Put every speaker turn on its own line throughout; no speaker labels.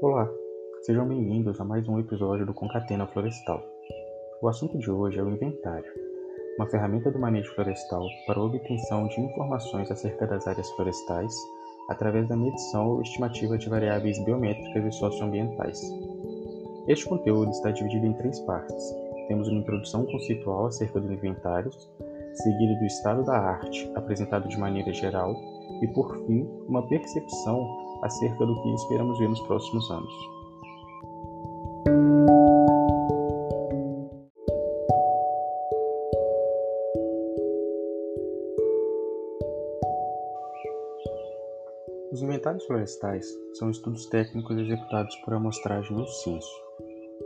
Olá, sejam bem-vindos a mais um episódio do Concatena Florestal. O assunto de hoje é o inventário, uma ferramenta do manejo florestal para a obtenção de informações acerca das áreas florestais através da medição ou estimativa de variáveis biométricas e socioambientais. Este conteúdo está dividido em três partes. Temos uma introdução conceitual acerca dos inventários, seguida do estado da arte, apresentado de maneira geral, e por fim, uma percepção acerca do que esperamos ver nos próximos anos. Os inventários florestais são estudos técnicos executados por amostragem ou censo.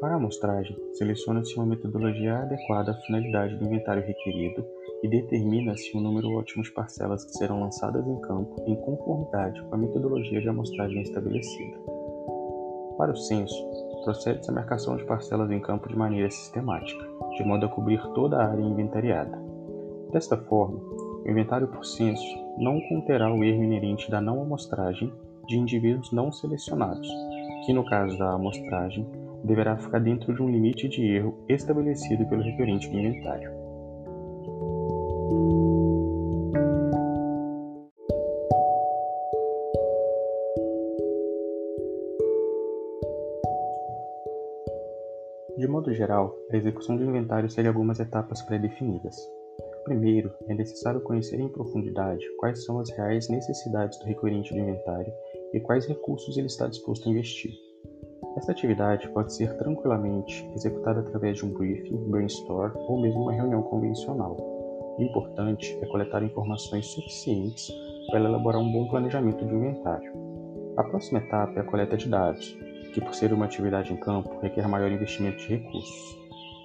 Para a amostragem, seleciona-se uma metodologia adequada à finalidade do inventário requerido e determina-se o número ótimo de parcelas que serão lançadas em campo em conformidade com a metodologia de amostragem estabelecida. Para o censo, procede-se a marcação de parcelas em campo de maneira sistemática, de modo a cobrir toda a área inventariada. Desta forma, o inventário por censo não conterá o erro inerente da não amostragem de indivíduos não selecionados, que no caso da amostragem deverá ficar dentro de um limite de erro estabelecido pelo referente do inventário. De modo geral, a execução do inventário segue algumas etapas pré-definidas. Primeiro, é necessário conhecer em profundidade quais são as reais necessidades do requerente do inventário e quais recursos ele está disposto a investir. Esta atividade pode ser tranquilamente executada através de um briefing, brainstorm ou mesmo uma reunião convencional. O importante é coletar informações suficientes para elaborar um bom planejamento de inventário. A próxima etapa é a coleta de dados, que, por ser uma atividade em campo, requer maior investimento de recursos.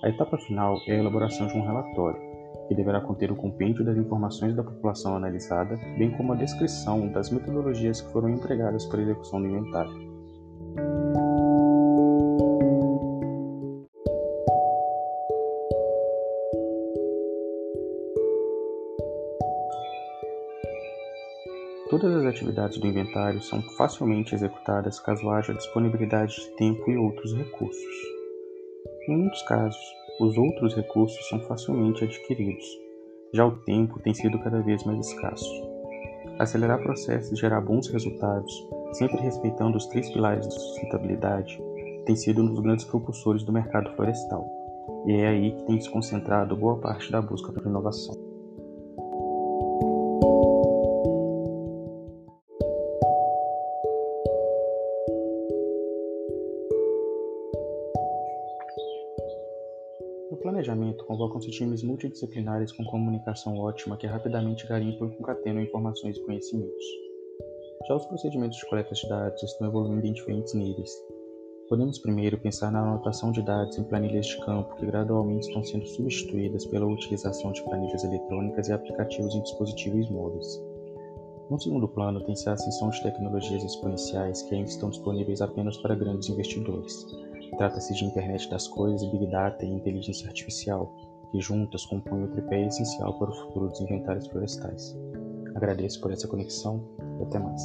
A etapa final é a elaboração de um relatório, que deverá conter o compêndio das informações da população analisada, bem como a descrição das metodologias que foram empregadas para a execução do inventário. Todas as atividades do inventário são facilmente executadas caso haja disponibilidade de tempo e outros recursos. Em muitos casos, os outros recursos são facilmente adquiridos, já o tempo tem sido cada vez mais escasso. Acelerar processos e gerar bons resultados, sempre respeitando os três pilares de sustentabilidade, tem sido um dos grandes propulsores do mercado florestal, e é aí que tem se concentrado boa parte da busca por inovação. Planejamento, convocam-se times multidisciplinares com comunicação ótima que rapidamente garimpam e concatenam informações e conhecimentos. Já os procedimentos de coleta de dados estão evoluindo em diferentes níveis. Podemos primeiro pensar na anotação de dados em planilhas de campo que gradualmente estão sendo substituídas pela utilização de planilhas eletrônicas e aplicativos em dispositivos móveis. No segundo plano, tem-se a ascensão de tecnologias exponenciais que ainda estão disponíveis apenas para grandes investidores, Trata-se de Internet das Coisas, Big Data e Inteligência Artificial, que juntas compõem o tripé essencial para o futuro dos inventários florestais. Agradeço por essa conexão e até mais.